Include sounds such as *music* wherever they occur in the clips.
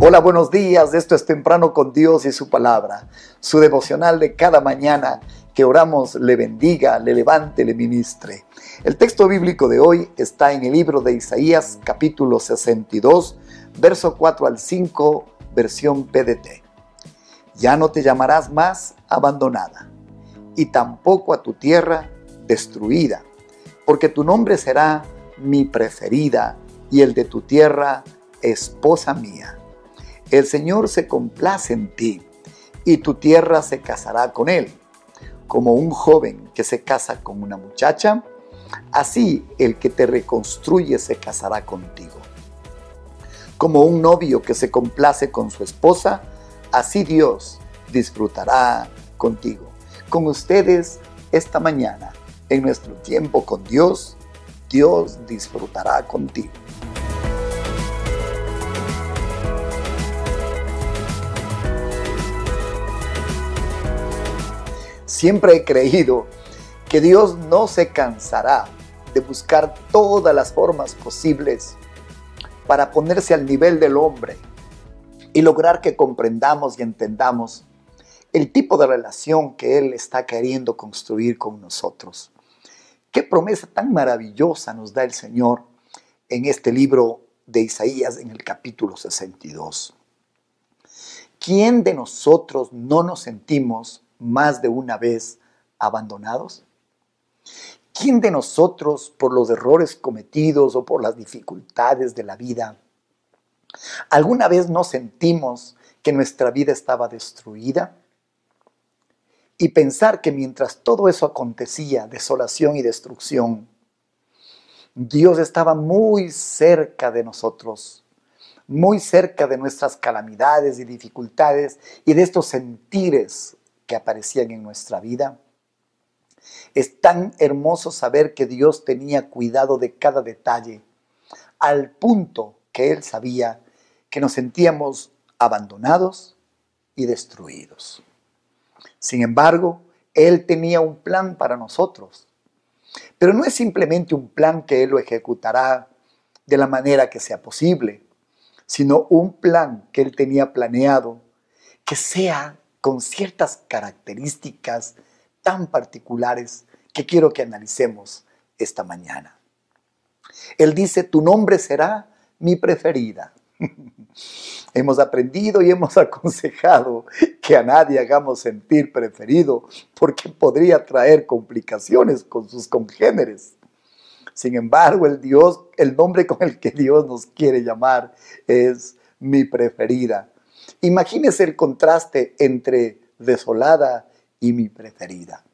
Hola, buenos días. Esto es Temprano con Dios y su palabra. Su devocional de cada mañana que oramos le bendiga, le levante, le ministre. El texto bíblico de hoy está en el libro de Isaías capítulo 62, verso 4 al 5, versión PDT. Ya no te llamarás más abandonada y tampoco a tu tierra destruida, porque tu nombre será mi preferida y el de tu tierra esposa mía. El Señor se complace en ti y tu tierra se casará con él. Como un joven que se casa con una muchacha, así el que te reconstruye se casará contigo. Como un novio que se complace con su esposa, así Dios disfrutará contigo. Con ustedes esta mañana, en nuestro tiempo con Dios, Dios disfrutará contigo. Siempre he creído que Dios no se cansará de buscar todas las formas posibles para ponerse al nivel del hombre y lograr que comprendamos y entendamos el tipo de relación que Él está queriendo construir con nosotros. Qué promesa tan maravillosa nos da el Señor en este libro de Isaías en el capítulo 62. ¿Quién de nosotros no nos sentimos más de una vez abandonados? ¿Quién de nosotros, por los errores cometidos o por las dificultades de la vida, alguna vez no sentimos que nuestra vida estaba destruida? Y pensar que mientras todo eso acontecía, desolación y destrucción, Dios estaba muy cerca de nosotros, muy cerca de nuestras calamidades y dificultades y de estos sentires que aparecían en nuestra vida. Es tan hermoso saber que Dios tenía cuidado de cada detalle, al punto que Él sabía que nos sentíamos abandonados y destruidos. Sin embargo, Él tenía un plan para nosotros. Pero no es simplemente un plan que Él lo ejecutará de la manera que sea posible, sino un plan que Él tenía planeado que sea con ciertas características tan particulares que quiero que analicemos esta mañana. Él dice, tu nombre será mi preferida. *laughs* hemos aprendido y hemos *laughs* aconsejado que a nadie hagamos sentir preferido porque podría traer complicaciones con sus congéneres. Sin embargo, el Dios, el nombre con el que Dios nos quiere llamar es mi preferida. Imagínese el contraste entre desolada y mi preferida.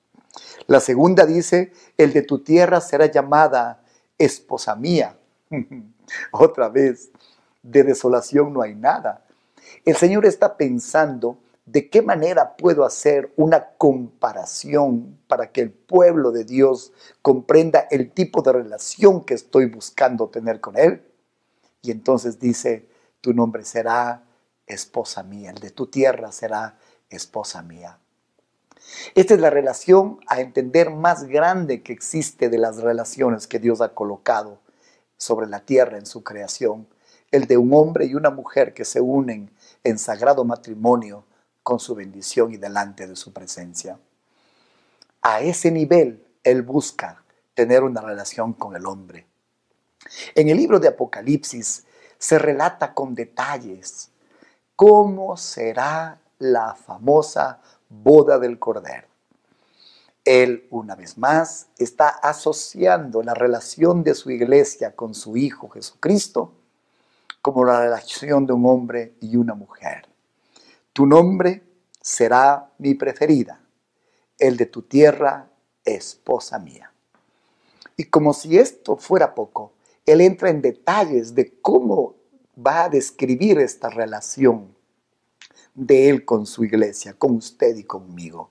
La segunda dice, el de tu tierra será llamada esposa mía. *laughs* Otra vez, de desolación no hay nada. El Señor está pensando de qué manera puedo hacer una comparación para que el pueblo de Dios comprenda el tipo de relación que estoy buscando tener con Él. Y entonces dice, tu nombre será esposa mía, el de tu tierra será esposa mía. Esta es la relación a entender más grande que existe de las relaciones que Dios ha colocado sobre la tierra en su creación, el de un hombre y una mujer que se unen en sagrado matrimonio con su bendición y delante de su presencia. A ese nivel Él busca tener una relación con el hombre. En el libro de Apocalipsis se relata con detalles cómo será la famosa boda del Cordero. Él, una vez más, está asociando la relación de su iglesia con su Hijo Jesucristo como la relación de un hombre y una mujer. Tu nombre será mi preferida, el de tu tierra, esposa mía. Y como si esto fuera poco, él entra en detalles de cómo va a describir esta relación de Él con su iglesia, con usted y conmigo.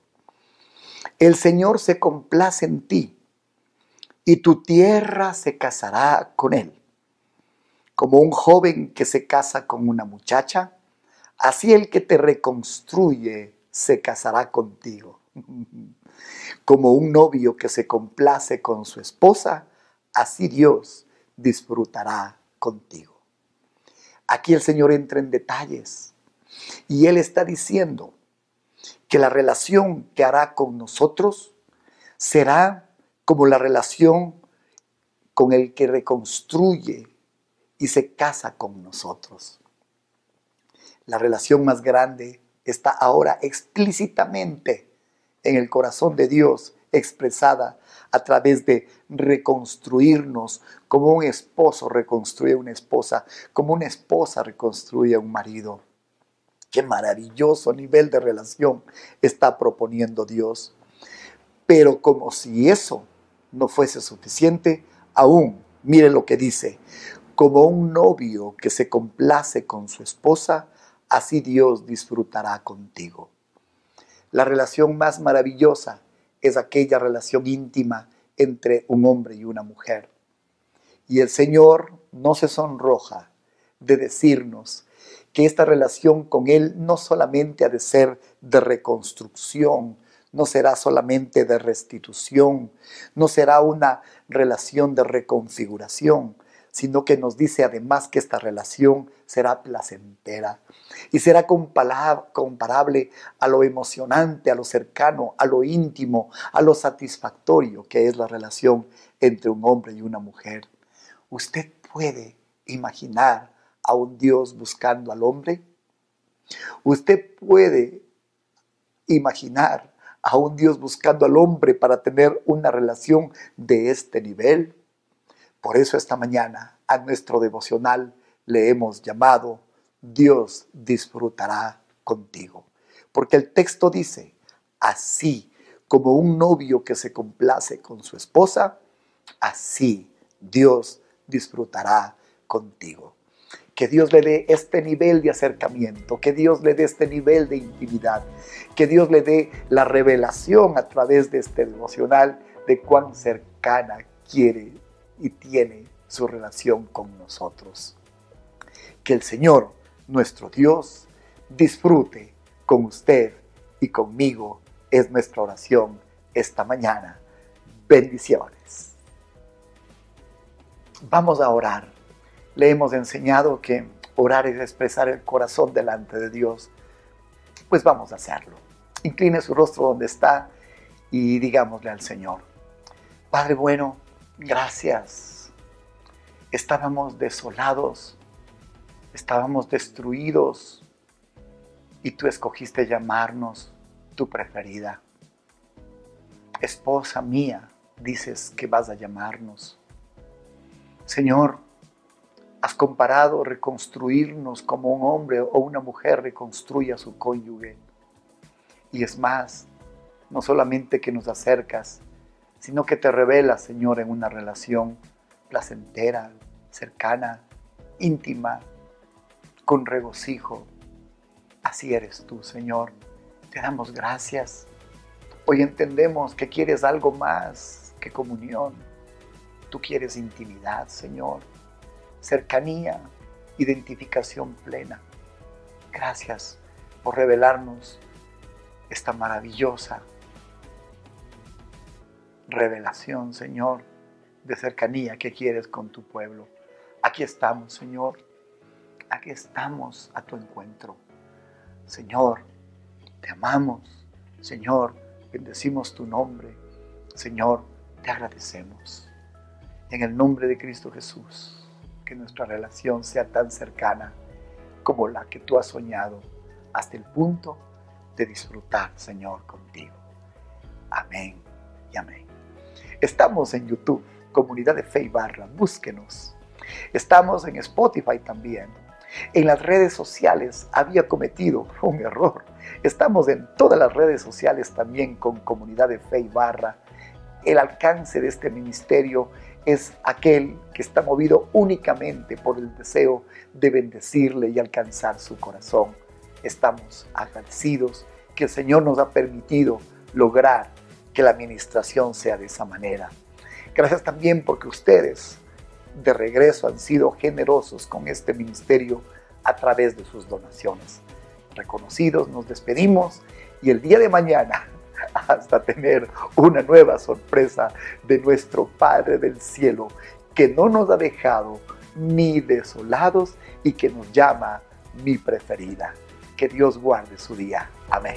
El Señor se complace en ti y tu tierra se casará con Él. Como un joven que se casa con una muchacha, así el que te reconstruye se casará contigo. *laughs* Como un novio que se complace con su esposa, así Dios disfrutará contigo. Aquí el Señor entra en detalles y Él está diciendo que la relación que hará con nosotros será como la relación con el que reconstruye y se casa con nosotros. La relación más grande está ahora explícitamente en el corazón de Dios, expresada a través de reconstruirnos como un esposo reconstruye a una esposa, como una esposa reconstruye a un marido. Qué maravilloso nivel de relación está proponiendo Dios. Pero como si eso no fuese suficiente, aún, mire lo que dice, como un novio que se complace con su esposa, así Dios disfrutará contigo. La relación más maravillosa es aquella relación íntima entre un hombre y una mujer. Y el Señor no se sonroja de decirnos que esta relación con Él no solamente ha de ser de reconstrucción, no será solamente de restitución, no será una relación de reconfiguración, sino que nos dice además que esta relación será placentera y será comparable a lo emocionante, a lo cercano, a lo íntimo, a lo satisfactorio que es la relación entre un hombre y una mujer. ¿Usted puede imaginar a un Dios buscando al hombre? ¿Usted puede imaginar a un Dios buscando al hombre para tener una relación de este nivel? Por eso esta mañana a nuestro devocional le hemos llamado Dios disfrutará contigo. Porque el texto dice, así como un novio que se complace con su esposa, así Dios disfrutará contigo. Que Dios le dé este nivel de acercamiento, que Dios le dé este nivel de intimidad, que Dios le dé la revelación a través de este devocional de cuán cercana quiere y tiene su relación con nosotros. Que el Señor, nuestro Dios, disfrute con usted y conmigo. Es nuestra oración esta mañana. Bendiciones. Vamos a orar. Le hemos enseñado que orar es expresar el corazón delante de Dios. Pues vamos a hacerlo. Incline su rostro donde está y digámosle al Señor, Padre bueno, gracias. Estábamos desolados, estábamos destruidos y tú escogiste llamarnos tu preferida. Esposa mía, dices que vas a llamarnos. Señor, has comparado reconstruirnos como un hombre o una mujer reconstruye a su cónyuge. Y es más, no solamente que nos acercas, sino que te revelas, Señor, en una relación placentera, cercana, íntima, con regocijo. Así eres tú, Señor. Te damos gracias. Hoy entendemos que quieres algo más que comunión. Tú quieres intimidad, Señor, cercanía, identificación plena. Gracias por revelarnos esta maravillosa revelación, Señor, de cercanía que quieres con tu pueblo. Aquí estamos, Señor. Aquí estamos a tu encuentro. Señor, te amamos. Señor, bendecimos tu nombre. Señor, te agradecemos. En el nombre de Cristo Jesús, que nuestra relación sea tan cercana como la que tú has soñado, hasta el punto de disfrutar, Señor, contigo. Amén y amén. Estamos en YouTube, Comunidad de Fe y Barra, búsquenos. Estamos en Spotify también. En las redes sociales había cometido un error. Estamos en todas las redes sociales también con Comunidad de Fe y Barra. El alcance de este ministerio es aquel que está movido únicamente por el deseo de bendecirle y alcanzar su corazón. Estamos agradecidos que el Señor nos ha permitido lograr que la administración sea de esa manera. Gracias también porque ustedes de regreso han sido generosos con este ministerio a través de sus donaciones. Reconocidos, nos despedimos y el día de mañana, *laughs* hasta tener una nueva sorpresa de nuestro Padre del Cielo, que no nos ha dejado ni desolados y que nos llama mi preferida. Que Dios guarde su día. Amén.